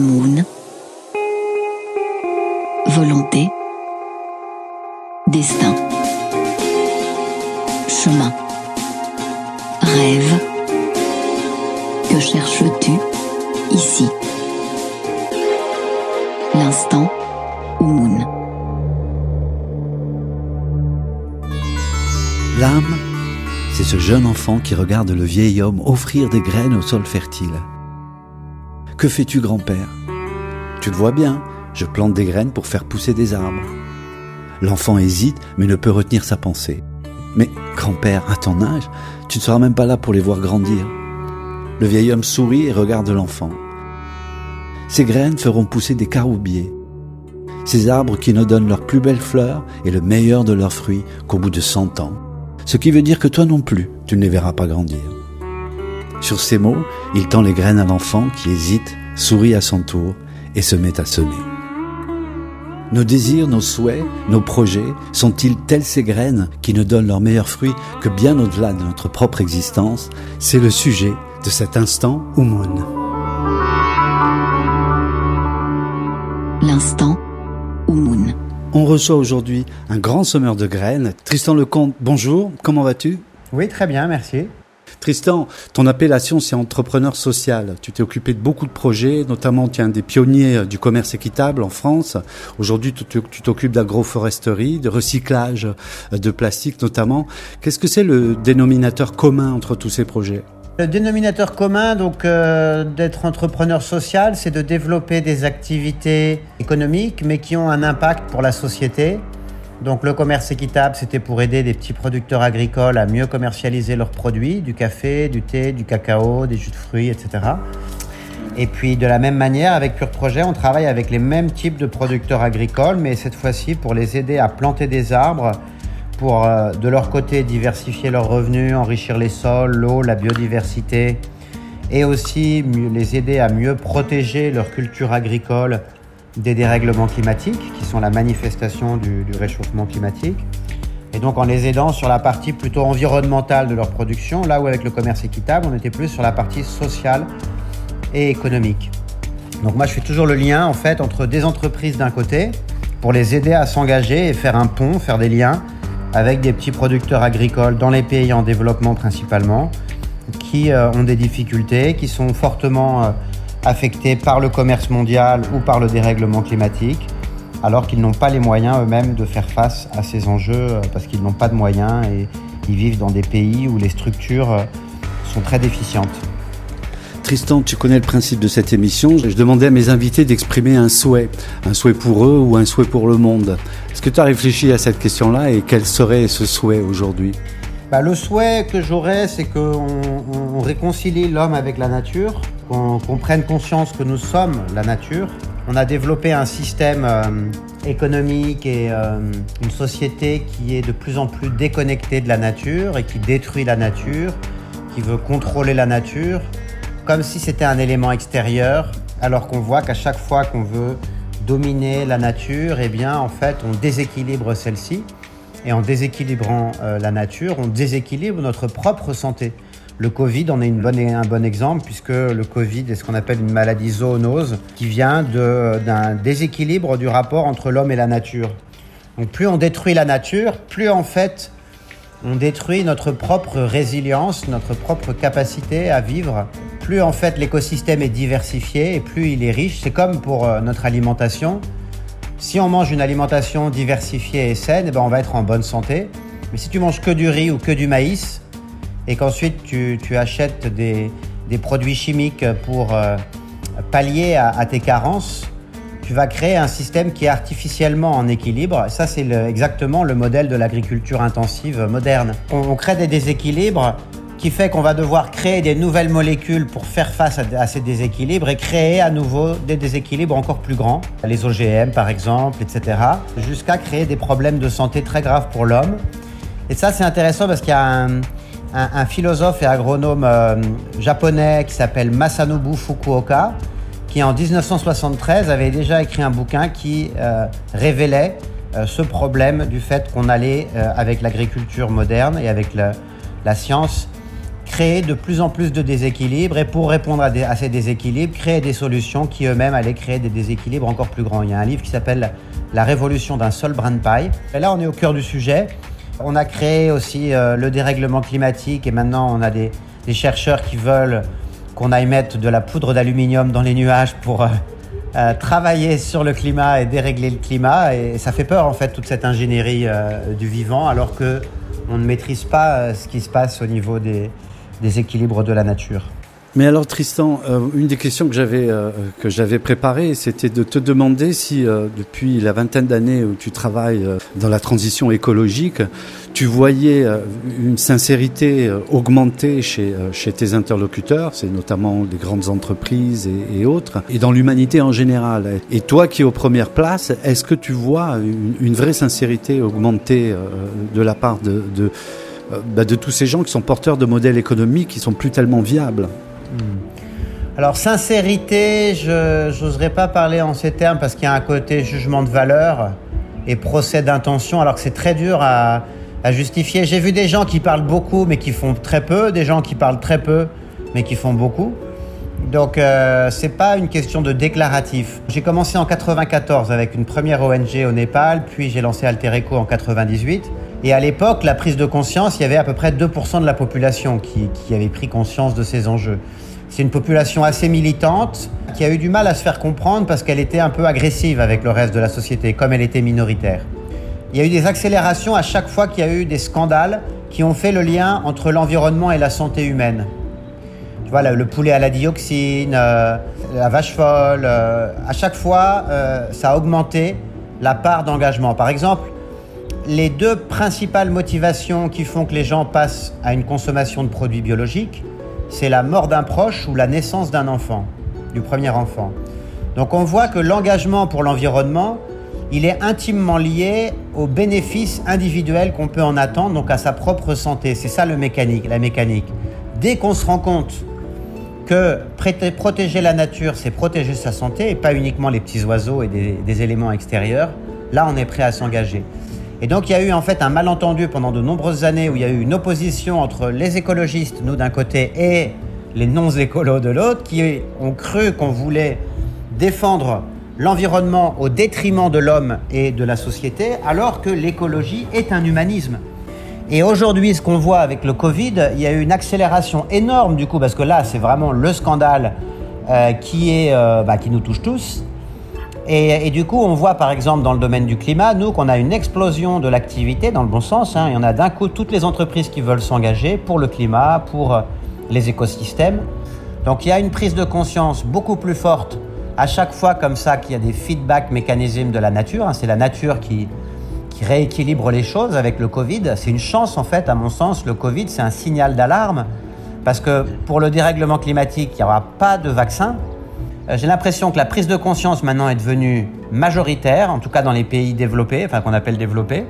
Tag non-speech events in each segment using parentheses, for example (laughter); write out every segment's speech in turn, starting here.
Moon. Volonté. Destin. Chemin. Rêve. Que cherches-tu ici? L'instant Moon? L'âme, c'est ce jeune enfant qui regarde le vieil homme offrir des graines au sol fertile. Que fais-tu, grand-père? Tu te vois bien, je plante des graines pour faire pousser des arbres. L'enfant hésite, mais ne peut retenir sa pensée. Mais, grand-père, à ton âge, tu ne seras même pas là pour les voir grandir. Le vieil homme sourit et regarde l'enfant. Ces graines feront pousser des caroubiers, ces arbres qui ne donnent leurs plus belles fleurs et le meilleur de leurs fruits qu'au bout de cent ans. Ce qui veut dire que toi non plus, tu ne les verras pas grandir. Sur ces mots, il tend les graines à l'enfant qui hésite, sourit à son tour et se met à semer. Nos désirs, nos souhaits, nos projets sont-ils tels ces graines qui ne donnent leurs meilleurs fruits que bien au-delà de notre propre existence? C'est le sujet de cet instant Oumoun. L'instant Oumoun. On reçoit aujourd'hui un grand sommeur de graines. Tristan Lecomte, bonjour, comment vas-tu? Oui, très bien, merci. Tristan, ton appellation c'est entrepreneur social. Tu t'es occupé de beaucoup de projets, notamment tu es un des pionniers du commerce équitable en France. Aujourd'hui, tu t'occupes d'agroforesterie, de recyclage de plastique notamment. Qu'est-ce que c'est le dénominateur commun entre tous ces projets? Le dénominateur commun donc euh, d'être entrepreneur social, c'est de développer des activités économiques mais qui ont un impact pour la société. Donc le commerce équitable, c'était pour aider des petits producteurs agricoles à mieux commercialiser leurs produits, du café, du thé, du cacao, des jus de fruits, etc. Et puis de la même manière, avec Pure Projet, on travaille avec les mêmes types de producteurs agricoles, mais cette fois-ci pour les aider à planter des arbres pour euh, de leur côté diversifier leurs revenus, enrichir les sols, l'eau, la biodiversité et aussi les aider à mieux protéger leur culture agricole des dérèglements climatiques qui sont la manifestation du, réchauffement climatique. Et donc en les aidant sur la partie plutôt environnementale de leur production, là où avec le commerce équitable, on était plus sur la partie sociale et économique. Donc moi je fais toujours le lien en fait entre des entreprises d'un côté pour les aider à s'engager et faire un pont, faire des liens avec des petits producteurs agricoles dans les pays en développement principalement, qui euh, ont des difficultés, qui sont fortement euh, affectés par le commerce mondial ou par le dérèglement climatique, alors qu'ils n'ont pas les moyens eux-mêmes de faire face à ces enjeux, euh, parce qu'ils n'ont pas de moyens et ils vivent dans des pays où les structures sont très déficientes. Tristan, tu connais le principe de cette émission. Je demandais à mes invités d'exprimer un souhait, un souhait pour eux ou un souhait pour le monde. Est-ce que tu as réfléchi à cette question-là et quel serait ce souhait aujourd'hui? Bah, Le souhait que j'aurais, c'est qu'on on réconcilie l'homme avec la nature, qu'on prenne conscience que nous sommes la nature. On a développé un système euh, économique et euh, une société qui est de plus en plus déconnectée de la nature et qui détruit la nature, qui veut contrôler la nature comme si c'était un élément extérieur, alors qu'on voit qu'à chaque fois qu'on veut dominer la nature, eh bien, en fait, on déséquilibre celle-ci. Et en déséquilibrant euh, la nature, on déséquilibre notre propre santé. Le Covid en est un bon exemple, puisque le Covid est ce qu'on appelle une maladie zoonose, qui vient d'un déséquilibre du rapport entre l'homme et la nature. Donc plus on détruit la nature, plus en fait on détruit notre propre résilience, notre propre capacité à vivre. Plus en fait l'écosystème est diversifié et plus il est riche, c'est comme pour euh, notre alimentation. Si on mange une alimentation diversifiée et saine, eh ben on va être en bonne santé. Mais si tu manges que du riz ou que du maïs et qu'ensuite tu, achètes des, produits chimiques pour euh, pallier à tes carences, tu vas créer un système qui est artificiellement en équilibre. Ça, c'est exactement le modèle de l'agriculture intensive moderne. On, crée des déséquilibres qui fait qu'on va devoir créer des nouvelles molécules pour faire face à, ces déséquilibres et créer à nouveau des déséquilibres encore plus grands, les OGM par exemple, etc., jusqu'à créer des problèmes de santé très graves pour l'homme. Et ça, c'est intéressant parce qu'il y a un, philosophe et agronome euh, japonais qui s'appelle Masanobu Fukuoka, qui en 1973 avait déjà écrit un bouquin qui euh, révélait euh, ce problème du fait qu'on allait, avec l'agriculture moderne et avec la science, créer de plus en plus de déséquilibres et pour répondre à, ces déséquilibres, créer des solutions qui eux-mêmes allaient créer des déséquilibres encore plus grands. Il y a un livre qui s'appelle La révolution d'un seul brin de paille. Et là, on est au cœur du sujet. On a créé aussi euh, le dérèglement climatique et maintenant on a des, chercheurs qui veulent qu'on aille mettre de la poudre d'aluminium dans les nuages pour euh, euh, travailler sur le climat et dérégler le climat. Et ça fait peur en fait toute cette ingénierie du vivant alors que on ne maîtrise pas ce qui se passe au niveau des, des équilibres de la nature. Mais alors Tristan, euh, une des questions que j'avais euh, c'était de te demander si euh, depuis la vingtaine d'années où tu travailles euh, dans la transition écologique, tu voyais une sincérité augmentée chez chez tes interlocuteurs, c'est notamment les grandes entreprises et, autres, et dans l'humanité en général. Et toi qui es aux premières places, est-ce que tu vois une, vraie sincérité augmentée de la part de, bah, de tous ces gens qui sont porteurs de modèles économiques qui sont plus tellement viables Alors sincérité, je n'oserais pas parler en ces termes parce qu'il y a un côté jugement de valeur et procès d'intention alors que c'est très dur à, justifier. J'ai vu des gens qui parlent beaucoup mais qui font très peu, des gens qui parlent très peu mais qui font beaucoup. Donc euh, c'est pas une question de déclaratif. J'ai commencé en 94 avec une première ONG au Népal, puis j'ai lancé Alter Eco en 98. Et à l'époque, la prise de conscience, il y avait à peu près 2% de la population qui, avait pris conscience de ces enjeux. C'est une population assez militante qui a eu du mal à se faire comprendre parce qu'elle était un peu agressive avec le reste de la société, comme elle était minoritaire. Il y a eu des accélérations à chaque fois qu'il y a eu des scandales qui ont fait le lien entre l'environnement et la santé humaine. Tu vois, le, le poulet à la dioxine, euh, la vache folle, euh, à chaque fois, euh, ça a augmenté la part d'engagement. Par exemple, les deux principales motivations qui font que les gens passent à une consommation de produits biologiques, c'est la mort d'un proche ou la naissance d'un enfant, du premier enfant. Donc on voit que l'engagement pour l'environnement, il est intimement lié aux bénéfices individuels qu'on peut en attendre, donc à sa propre santé. C'est ça le mécanique, la mécanique. Dès qu'on se rend compte que protéger la nature, c'est protéger sa santé et pas uniquement les petits oiseaux et des, des éléments extérieurs, là on est prêt à s'engager. Et donc il y a eu en fait un malentendu pendant de nombreuses années où il y a eu une opposition entre les écologistes, nous d'un côté, et les non-écolos de l'autre, qui ont cru qu'on voulait défendre l'environnement au détriment de l'homme et de la société, alors que l'écologie est un humanisme. Et aujourd'hui, ce qu'on voit avec le Covid, il y a eu une accélération énorme du coup, parce que là, c'est vraiment le scandale euh, qui, est, euh, bah, qui nous touche tous. Et, et du coup, on voit par exemple dans le domaine du climat, nous, qu'on a une explosion de l'activité dans le bon sens. Hein. Y en a d'un coup toutes les entreprises qui veulent s'engager pour le climat, pour euh, les écosystèmes. Donc il y a une prise de conscience beaucoup plus forte à chaque fois comme ça qu'il y a des feedback mécanismes de la nature. hein. C'est la nature qui, qui rééquilibre les choses avec le Covid. C'est une chance en fait, à mon sens, le Covid, c'est un signal d'alarme parce que pour le dérèglement climatique, il n'y aura pas de vaccin. Euh, J'ai l'impression que la prise de conscience maintenant est devenue majoritaire, en tout cas dans les pays développés, enfin qu'on appelle développés,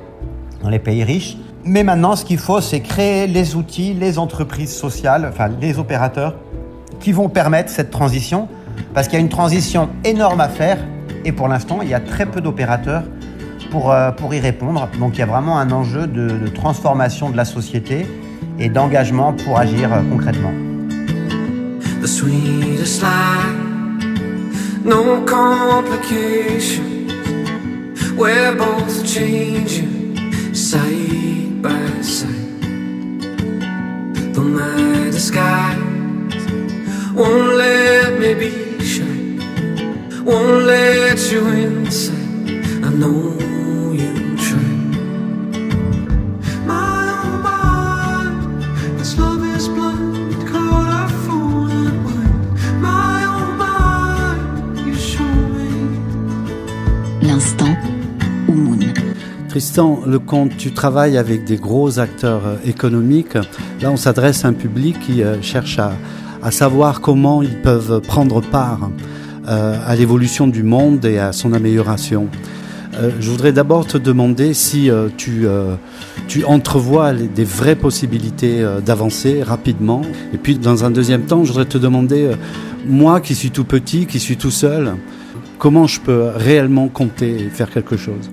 dans les pays riches. Mais maintenant, ce qu'il faut, c'est créer les outils, les entreprises sociales, enfin les opérateurs, qui vont permettre cette transition, parce qu'il y a une transition énorme à faire, et pour l'instant, il y a très peu d'opérateurs pour, euh, pour y répondre. Donc il y a vraiment un enjeu de, transformation de la société et d'engagement pour agir euh, concrètement. No complication. We're both changing side by side. Though my disguise won't let me be shy, won't let you inside. I know Tristan Lecomte, tu travailles avec des gros acteurs euh, économiques. Là, on s'adresse à un public qui euh, cherche à, savoir comment ils peuvent prendre part euh, à l'évolution du monde et à son amélioration. Je voudrais d'abord te demander si tu, entrevois des vraies possibilités d'avancer rapidement. Et puis, dans un deuxième temps, je voudrais te demander, moi qui suis tout petit, qui suis tout seul, comment je peux réellement compter et faire quelque chose?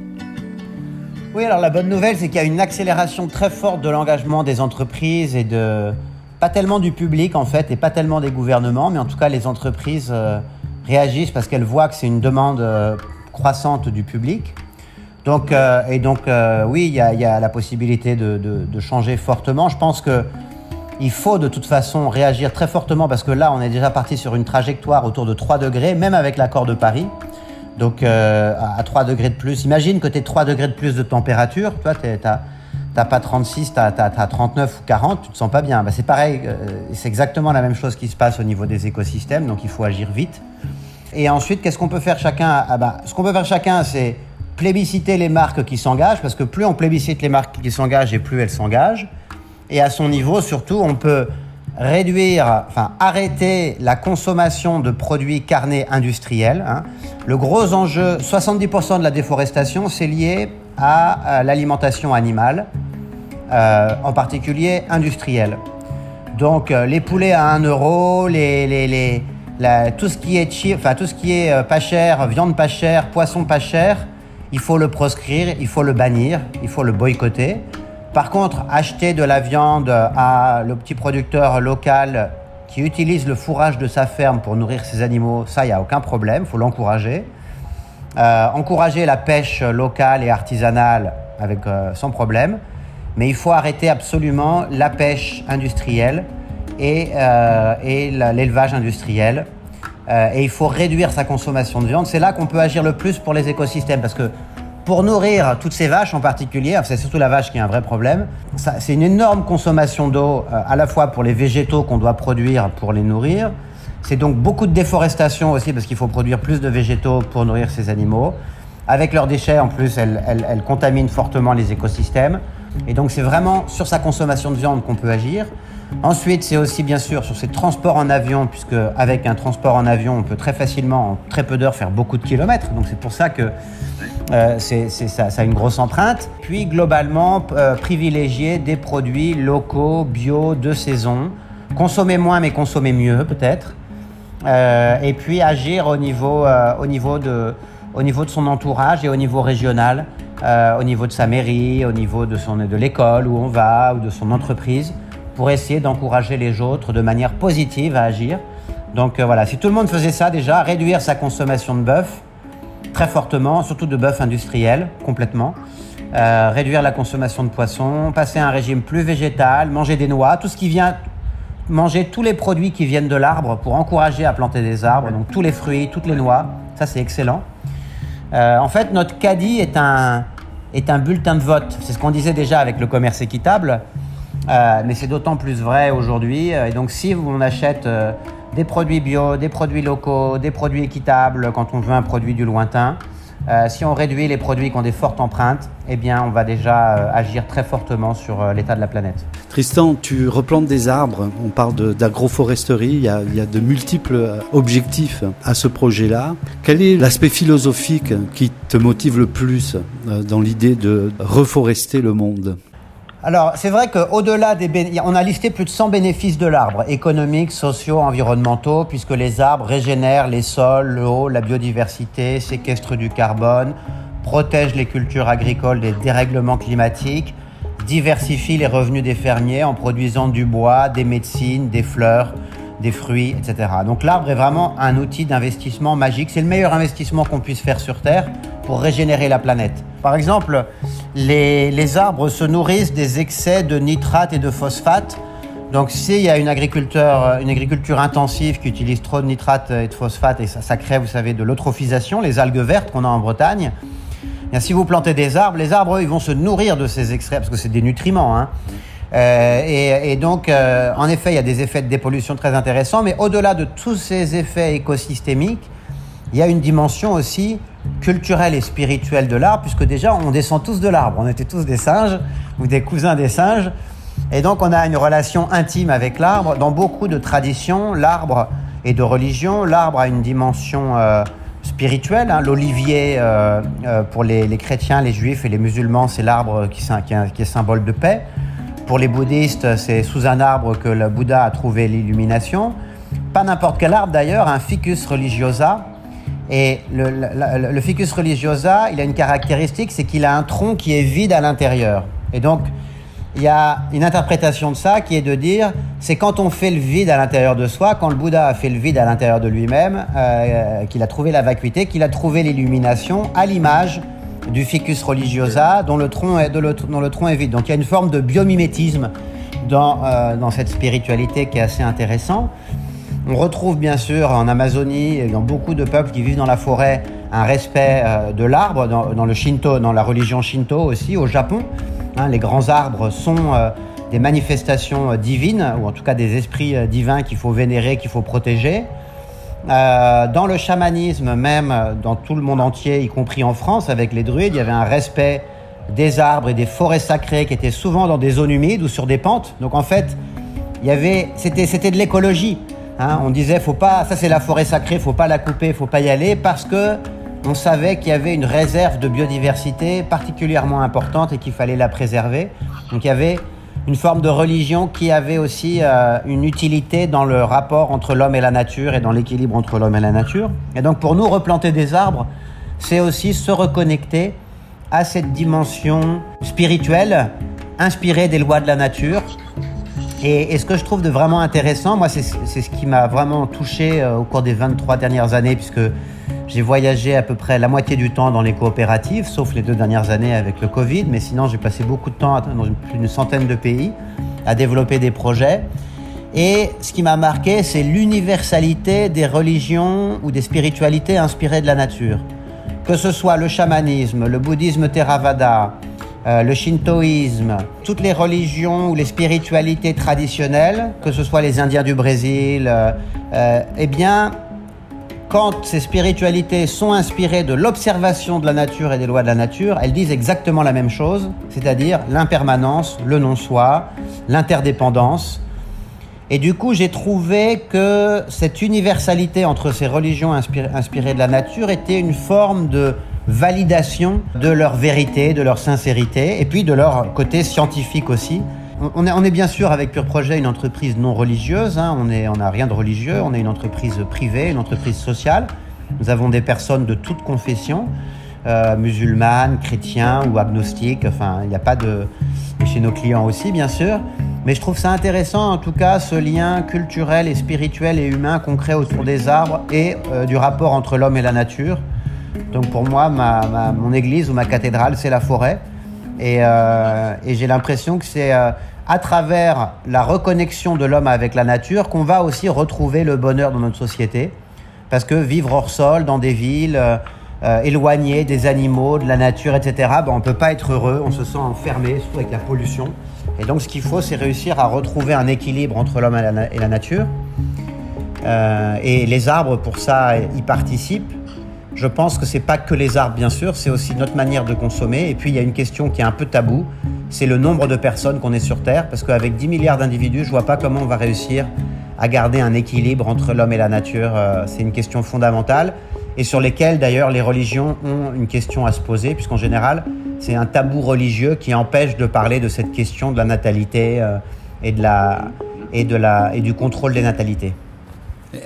Oui, alors la bonne nouvelle, c'est qu'il y a une accélération très forte de l'engagement des entreprises et de pas tellement du public en fait et pas tellement des gouvernements, mais en tout cas les entreprises euh, réagissent parce qu'elles voient que c'est une demande euh, croissante du public. Donc, euh, et donc oui, il y, a- la possibilité de changer fortement. Je pense que il faut de toute façon réagir très fortement parce que là, on est déjà parti sur une trajectoire autour de 3 degrés, même avec l'accord de Paris. Donc euh, à à 3 degrés de plus. Imagine que tu 3 degrés de plus de température. Toi, tu n'as pas 36, tu as, 39 ou 40, tu te sens pas bien. Bah, c'est pareil, euh, c'est exactement la même chose qui se passe au niveau des écosystèmes, donc il faut agir vite. Et ensuite, qu'est-ce qu'on peut faire chacun? Ah bah, Ce qu'on peut faire chacun, c'est plébisciter les marques qui s'engagent, parce que plus on plébiscite les marques qui s'engagent et plus elles s'engagent. Et à son niveau, surtout, on peut réduire, enfin arrêter la consommation de produits carnés industriels. hein. Le gros enjeu, 70% de la déforestation, c'est lié à, l'alimentation animale, euh, en particulier industrielle. Donc euh, les poulets à 1 euro, tout ce qui est tout ce qui est euh, pas cher, viande pas chère, poisson pas cher, il faut le proscrire, il faut le bannir, il faut le boycotter. Par contre, acheter de la viande à le petit producteur local qui utilise le fourrage de sa ferme pour nourrir ses animaux, ça, il n'y a aucun problème, il faut l'encourager. Euh, encourager la pêche locale et artisanale avec, euh, sans problème, mais il faut arrêter absolument la pêche industrielle et, euh, et l'élevage industriel. Et il faut réduire sa consommation de viande. C'est là qu'on peut agir le plus pour les écosystèmes, parce que pour nourrir toutes ces vaches en particulier, c'est surtout la vache qui est un vrai problème, c'est une énorme consommation d'eau, euh, à la fois pour les végétaux qu'on doit produire pour les nourrir, c'est donc beaucoup de déforestation aussi parce qu'il faut produire plus de végétaux pour nourrir ces animaux. Avec leurs déchets, en plus, elles- elles contaminent fortement les écosystèmes. Et donc, c'est vraiment sur sa consommation de viande qu'on peut agir. Ensuite, c'est aussi bien sûr sur ses transports en avion, puisque avec un transport en avion, on peut très facilement, en très peu d'heures, faire beaucoup de kilomètres. Donc, c'est pour ça que euh, c'est, ça, ça a une grosse empreinte. Puis, globalement, euh, privilégier des produits locaux, bio, de saison. Consommer moins, mais consommer mieux, peut-être. Euh, et puis agir au niveau, au, niveau de, au niveau de son entourage et au niveau régional, au niveau de sa mairie, au niveau de, son, de l'école où on va ou de son entreprise, pour essayer d'encourager les autres de manière positive à agir. Donc voilà, si tout le monde faisait ça déjà, réduire sa consommation de bœuf très fortement, surtout de bœuf industriel, complètement. Euh, réduire la consommation de poisson, passer à un régime plus végétal, manger des noix, tout ce qui vient manger tous les produits qui viennent de l'arbre pour encourager à planter des arbres, donc tous les fruits, toutes les noix, ça c'est excellent. Euh, en fait, notre caddie est un, est un bulletin de vote. C'est ce qu'on disait déjà avec le commerce équitable, euh, mais c'est d'autant plus vrai aujourd'hui. Et donc, si on achète des produits bio, des produits locaux, des produits équitables quand on veut un produit du lointain, euh, si on réduit les produits qui ont des fortes empreintes, eh bien, on va déjà euh, agir très fortement sur euh, l'état de la planète. Tristan, tu replantes des arbres, on parle d'agroforesterie, il, y a- de multiples objectifs à ce projet-là. Quel est l'aspect philosophique qui te motive le plus dans l'idée de reforester le monde? Alors, c'est vrai qu'au-delà des... On a listé plus de 100 bénéfices de l'arbre, économiques, sociaux, environnementaux, puisque les arbres régénèrent les sols, l'eau, la biodiversité, séquestrent du carbone, protègent les cultures agricoles des dérèglements climatiques, diversifient les revenus des fermiers en produisant du bois, des médecines, des fleurs, des fruits, etc. Donc l'arbre est vraiment un outil d'investissement magique. C'est le meilleur investissement qu'on puisse faire sur Terre pour régénérer la planète. Par exemple, les, les arbres se nourrissent des excès de nitrates et de phosphates. Donc s'il y a une agriculture, une agriculture intensive qui utilise trop de nitrates et de phosphates, et ça, crée, vous savez, de l'eutrophisation, les algues vertes qu'on a en Bretagne, Bien, si vous plantez des arbres, les arbres, eux, ils vont se nourrir de ces extraits, parce que c'est des nutriments. hein. Euh, et, donc, euh, en effet, il y a des effets de dépollution très intéressants, mais au-delà de tous ces effets écosystémiques, il y a une dimension aussi culturelle et spirituelle de l'arbre, puisque déjà, on descend tous de l'arbre. On était tous des singes, ou des cousins des singes. Et donc, on a une relation intime avec l'arbre. Dans beaucoup de traditions, l'arbre et de religion, l'arbre a une dimension euh, spirituelle. hein. L'olivier, pour les, chrétiens, les juifs et les musulmans, c'est l'arbre qui est symbole de paix. Pour les bouddhistes, c'est sous un arbre que le Bouddha a trouvé l'illumination. Pas n'importe quel arbre d'ailleurs, un ficus religiosa. Et le, ficus religiosa, il a une caractéristique, c'est qu'il a un tronc qui est vide à l'intérieur. Et donc, il y a une interprétation de ça qui est de dire, c'est quand on fait le vide à l'intérieur de soi, quand le Bouddha a fait le vide à l'intérieur de lui-même, euh, qu'il a trouvé la vacuité, qu'il a trouvé l'illumination à l'image du ficus religiosa dont le, tronc est, de tronc est vide. Donc il y a une forme de biomimétisme dans, euh, dans cette spiritualité qui est assez intéressant. On retrouve bien sûr en Amazonie dans beaucoup de peuples qui vivent dans la forêt un respect euh, de l'arbre, dans, le Shinto, dans la religion Shinto aussi, au Japon. Hein, les grands arbres sont euh, des manifestations divines, ou en tout cas des esprits divins qu'il faut vénérer, qu'il faut protéger. Euh, dans le chamanisme, même dans tout le monde entier, y compris en France, avec les druides, il y avait un respect des arbres et des forêts sacrées qui étaient souvent dans des zones humides ou sur des pentes. Donc en fait, il y avait, c'était, c'était de l'écologie. hein. On disait, faut pas, ça c'est la forêt sacrée, faut pas la couper, faut pas y aller, parce que on savait qu'il y avait une réserve de biodiversité particulièrement importante et qu'il fallait la préserver. Donc il y avait une forme de religion qui avait aussi euh, une utilité dans le rapport entre l'homme et la nature et dans l'équilibre entre l'homme et la nature. Et donc pour nous, replanter des arbres, c'est aussi se reconnecter à cette dimension spirituelle inspirée des lois de la nature. Et, ce que je trouve de vraiment intéressant, moi, c'est c'est ce qui m'a vraiment touché euh, au cours des 23 dernières années, puisque j'ai voyagé à peu près la moitié du temps dans les coopératives, sauf les deux dernières années avec le Covid, mais sinon j'ai passé beaucoup de temps dans plus d'une centaine de pays à développer des projets. Et ce qui m'a marqué, c'est l'universalité des religions ou des spiritualités inspirées de la nature. Que ce soit le chamanisme, le bouddhisme Theravada, euh, le shintoïsme, toutes les religions ou les spiritualités traditionnelles, que ce soit les Indiens du Brésil, euh, euh, eh bien, quand ces spiritualités sont inspirées de l'observation de la nature et des lois de la nature, elles disent exactement la même chose, c'est-à-dire l'impermanence, le non-soi, l'interdépendance. Et du coup, j'ai trouvé que cette universalité entre ces religions inspirées, de la nature était une forme de validation de leur vérité, de leur sincérité, et puis de leur côté scientifique aussi. On- est, bien sûr avec Pure Projet une entreprise non religieuse, hein, on n'a rien de religieux, on est une entreprise privée, une entreprise sociale. Nous avons des personnes de toute confession, euh, musulmanes, chrétiens ou agnostiques, enfin il n'y a pas de... Et chez nos clients aussi bien sûr. Mais je trouve ça intéressant en tout cas ce lien culturel et spirituel et humain qu'on crée autour des arbres et euh, du rapport entre l'homme et la nature. Donc pour moi, ma- mon église ou ma cathédrale, c'est la forêt. Et, euh, et j'ai l'impression que c'est euh, à travers la reconnexion de l'homme avec la nature qu'on va aussi retrouver le bonheur dans notre société. Parce que vivre hors sol, dans des villes, euh, euh, éloigné des animaux, de la nature, etc., ben, on ne peut pas être heureux, on se sent enfermé, surtout avec la pollution. Et donc ce qu'il faut, c'est réussir à retrouver un équilibre entre l'homme et la, nature. Et les arbres, pour ça, y participent. Je pense que c'est pas que les arbres, bien sûr, c'est aussi notre manière de consommer. Et puis il y a une question qui est un peu tabou, c'est le nombre de personnes qu'on est sur Terre, parce qu'avec 10 milliards d'individus, je vois pas comment on va réussir à garder un équilibre entre l'homme et la nature. Euh, C'est une question fondamentale et sur lesquelles d'ailleurs les religions ont une question à se poser, puisqu'en général c'est un tabou religieux qui empêche de parler de cette question de la natalité euh, et de la et de la et du contrôle des natalités.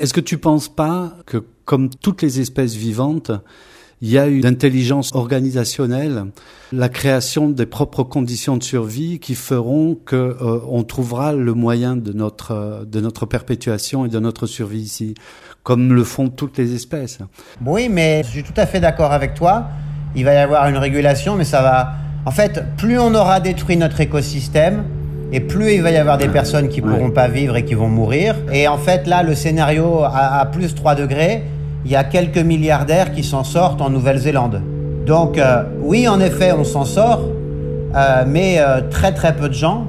Est-ce que tu penses pas que, comme toutes les espèces vivantes, il y a une intelligence organisationnelle, la création des propres conditions de survie qui feront que euh, on trouvera le moyen de notre euh, de notre perpétuation et de notre survie ici, comme le font toutes les espèces. Oui, mais je suis tout à fait d'accord avec toi. Il va y avoir une régulation, mais ça va. En fait, plus on aura détruit notre écosystème, et plus il va y avoir des personnes qui pourront pas vivre et qui vont mourir. Et en fait, là, le scénario à, à plus 3 degrés, il y a quelques milliardaires qui s'en sortent en Nouvelle-Zélande. Donc, euh, oui, en effet, on s'en sort, euh, mais euh, très très peu de gens,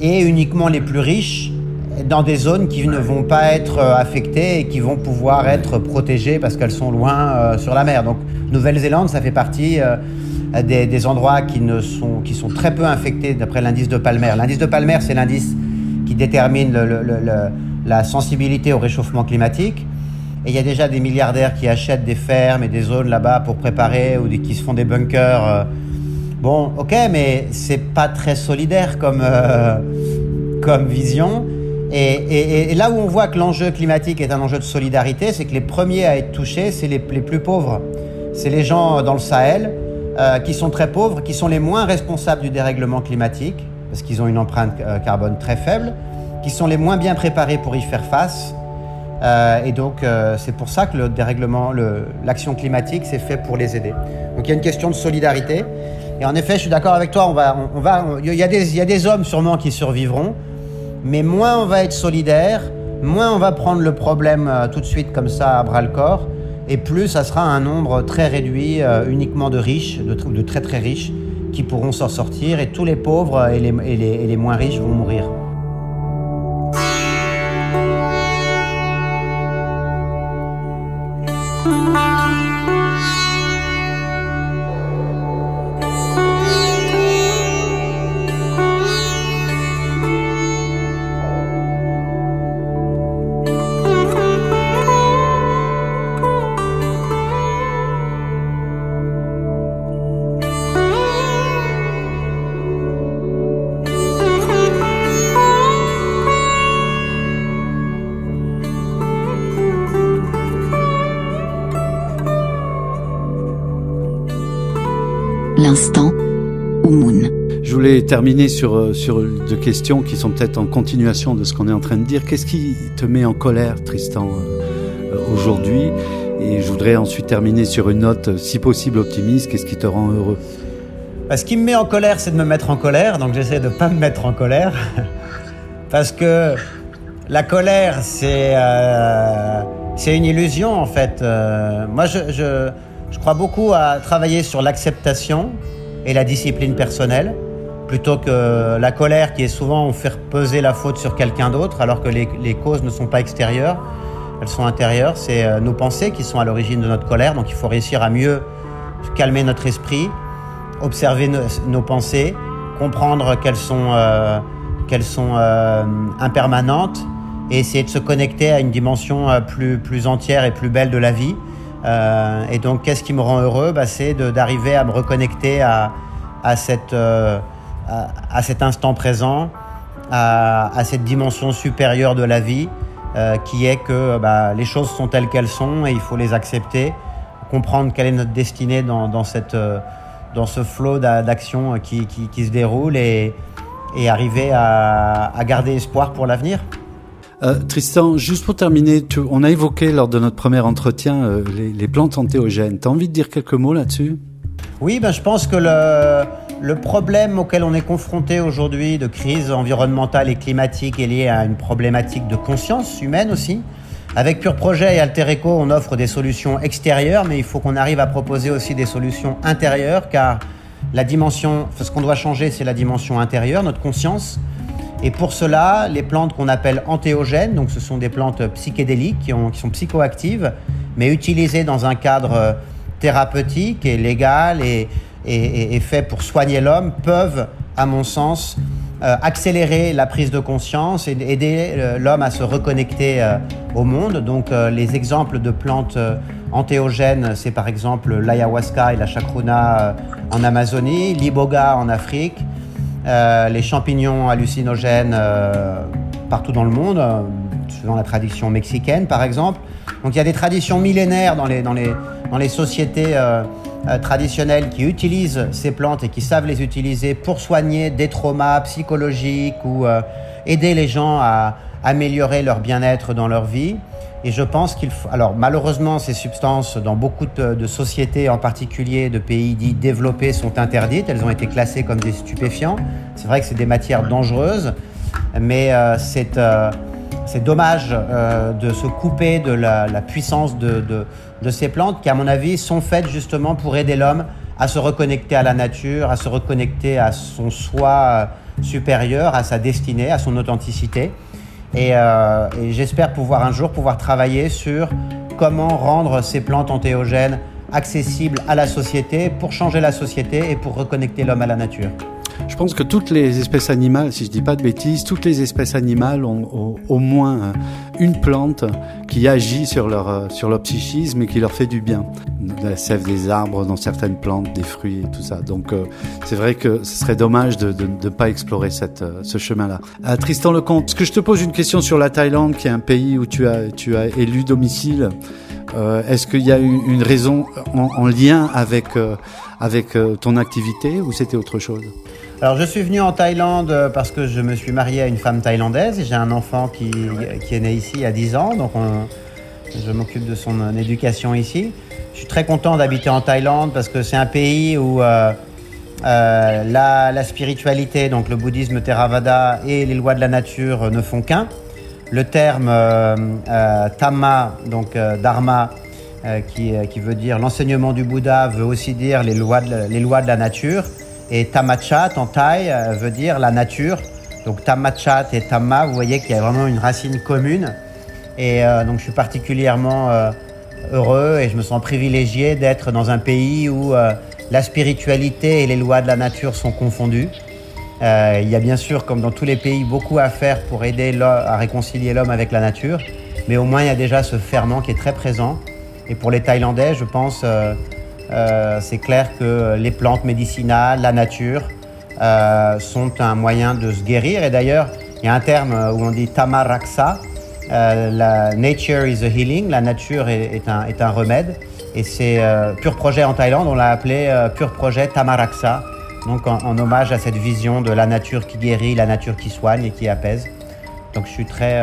et uniquement les plus riches, dans des zones qui ne vont pas être affectées et qui vont pouvoir être protégées parce qu'elles sont loin sur la mer. Donc, Nouvelle-Zélande, ça fait partie des, endroits qui, ne sont, qui sont très peu infectés d'après l'indice de Palmer. L'indice de Palmer, c'est l'indice qui détermine la sensibilité au réchauffement climatique. Et il y a déjà des milliardaires qui achètent des fermes et des zones là-bas pour préparer ou qui se font des bunkers. euh. Bon, ok, mais c'est pas très solidaire comme, euh, comme vision. Et, là où on voit que l'enjeu climatique est un enjeu de solidarité, c'est que les premiers à être touchés, c'est les, les plus pauvres. C'est les gens dans le Sahel euh, qui sont très pauvres, qui sont les moins responsables du dérèglement climatique. parce qu'ils ont une empreinte carbone très faible, qui sont les moins bien préparés pour y faire face. Euh, et donc, euh, c'est pour ça que le dérèglement, le- l'action climatique, c'est fait pour les aider. Donc, il y a une question de solidarité. Et en effet, je suis d'accord avec toi. On va, on, va, il y a des, y a des hommes sûrement qui survivront, mais moins on va être solidaire, moins on va prendre le problème euh, tout de suite comme ça à bras le corps, et plus ça sera un nombre très réduit, uniquement de riches, de, de très très riches, qui pourront s'en sortir, et tous les pauvres et les moins riches vont mourir. L'instant terminer sur, euh, sur deux questions qui sont peut-être en continuation de ce qu'on est en train de dire. Qu'est-ce qui te met en colère, Tristan, euh, euh, aujourd'hui? Et je voudrais ensuite terminer sur une note, si possible, optimiste. Qu'est-ce qui te rend heureux? Bah, Ce qui me met en colère, c'est de me mettre en colère, donc j'essaie de ne pas me mettre en colère. (laughs) Parce que la colère, c'est euh, une illusion en fait. Moi, je, je crois beaucoup à travailler sur l'acceptation et la discipline personnelle, plutôt que la colère qui est souvent on faire peser la faute sur quelqu'un d'autre, alors que les, les causes ne sont pas extérieures, elles sont intérieures. C'est euh, nos pensées qui sont à l'origine de notre colère, donc il faut réussir à mieux calmer notre esprit, observer nos, nos pensées, comprendre qu'elles sont, euh, qu'elles sont euh, impermanentes et essayer de se connecter à une dimension plus, plus entière et plus belle de la vie. Et donc, qu'est-ce qui me rend heureux? Bah, C'est d'arriver à me reconnecter à, à, cette, à, à cet instant présent, à, à cette dimension supérieure de la vie, euh, qui est que bah, les choses sont telles qu'elles sont et il faut les accepter, comprendre quelle est notre destinée dans, dans, cette, euh, dans ce flot d'a- d'action qui, qui, qui se déroule et, et arriver à, à garder espoir pour l'avenir. Euh, Tristan, juste pour terminer, tu- on a évoqué lors de notre premier entretien euh, les, les plantes antéogènes. Tu as envie de dire quelques mots là-dessus? Oui, ben, je pense que le, le problème auquel on est confronté aujourd'hui de crise environnementale et climatique est lié à une problématique de conscience humaine aussi. Avec Pure Projet et Alter Eco, on offre des solutions extérieures, mais il faut qu'on arrive à proposer aussi des solutions intérieures, car la dimension, ce qu'on doit changer, c'est la dimension intérieure, notre conscience. Et pour cela, les plantes qu'on appelle antéogènes, donc ce sont des plantes psychédéliques qui, qui sont psychoactives, mais utilisées dans un cadre euh, thérapeutique et légal et, et, et- et fait pour soigner l'homme, peuvent, à mon sens, euh, accélérer la prise de conscience et aider euh, l'homme à se reconnecter euh, au monde. Donc les exemples de plantes antéogènes, c'est par exemple l'ayahuasca et la chacruna en Amazonie, l'iboga en Afrique, les champignons hallucinogènes partout dans le monde, suivant la tradition mexicaine par exemple. Donc il y a des traditions millénaires dans les, dans les, dans les sociétés euh, traditionnelles qui utilisent ces plantes et qui savent les utiliser pour soigner des traumas psychologiques ou euh, aider les gens à améliorer leur bien-être dans leur vie. Et je pense qu'il faut... Alors malheureusement, ces substances, dans beaucoup de, sociétés, en particulier de pays dits développés, sont interdites. Elles ont été classées comme des stupéfiants. C'est vrai que c'est des matières dangereuses, mais euh, c'est c'est dommage euh, de se couper de la, puissance de ces plantes qui, à mon avis, sont faites justement pour aider l'homme à se reconnecter à la nature, à se reconnecter à son soi euh, supérieur, à sa destinée, à son authenticité. Et, euh, et j'espère pouvoir un jour pouvoir travailler sur comment rendre ces plantes antéogènes accessibles à la société pour changer la société et pour reconnecter l'homme à la nature. Je pense que toutes les espèces animales, si je dis pas de bêtises, toutes les espèces animales ont au, moins euh, une plante qui agit sur leur, euh, sur leur psychisme et qui leur fait du bien. La sève des arbres dans certaines plantes, des fruits et tout ça. Donc euh, c'est vrai que ce serait dommage de ne pas explorer cette, ce chemin-là. Tristan Lecomte, est-ce que je te pose une question sur la Thaïlande, qui est un pays où tu as, tu as élu domicile Est-ce qu'il y a eu une raison en, en lien avec, avec ton activité ou c'était autre chose? Alors je suis venu en Thaïlande euh, parce que je me suis marié à une femme thaïlandaise et j'ai un enfant qui, qui est né ici a 10 ans, donc on- je m'occupe de son euh, éducation ici. Je suis très content d'habiter en Thaïlande parce que c'est un pays où euh, euh, la, la spiritualité, donc le bouddhisme Theravada et les lois de la nature ne font qu'un. Le terme euh, Thamma, donc Dharma, qui, qui veut dire l'enseignement du Bouddha, veut aussi dire les lois de, les lois de la nature. Et Tamachat en thaï euh, veut dire la nature. Donc Tamachat et Thamma, vous voyez qu'il y a vraiment une racine commune. Et euh, donc je suis particulièrement euh, heureux et je me sens privilégié d'être dans un pays où la spiritualité et les lois de la nature sont confondues. Il y a bien sûr, comme dans tous les pays, beaucoup à faire pour aider à réconcilier l'homme avec la nature, mais au moins il y a déjà ce ferment qui est très présent. Et pour les Thaïlandais, je pense, euh, c'est clair que les plantes médicinales, la nature, euh, sont un moyen de se guérir. Et d'ailleurs, il y a un terme euh, où on dit tamaraksa, la nature is a healing, la nature est, un, remède. Et c'est Pur Projet en Thaïlande, on l'a appelé Pur Projet Tamaraksa, donc en, hommage à cette vision de la nature qui guérit, la nature qui soigne et qui apaise. Donc je suis très,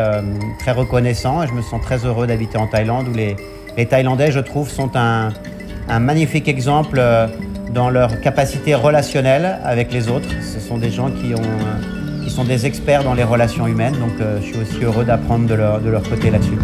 très reconnaissant et je me sens très heureux d'habiter en Thaïlande où les Thaïlandais, je trouve, sont un, un magnifique exemple euh, dans leur capacité relationnelle avec les autres. Ce sont des gens qui, euh, sont des experts dans les relations humaines, donc euh, je suis aussi heureux d'apprendre de leur côté là-dessus.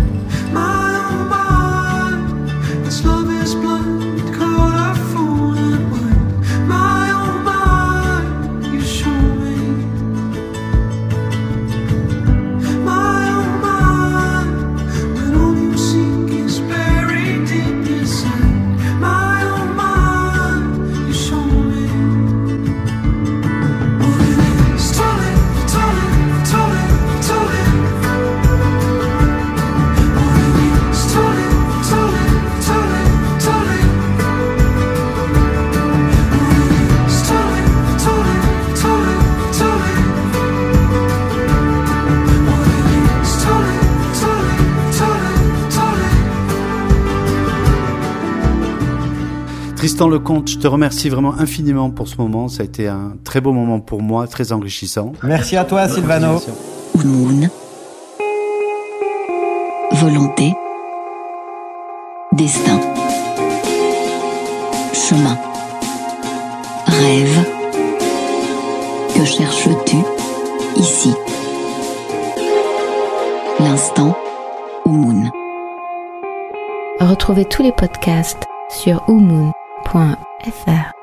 Tristan Lecomte, je te remercie vraiment infiniment pour ce moment. Ça a été un très beau moment pour moi, très enrichissant. Merci à toi, Silvano. Moon. Volonté. Destin. Chemin. Rêve. Que cherches-tu ici? L'instant Moon. Retrouvez tous les podcasts sur umoon.fr.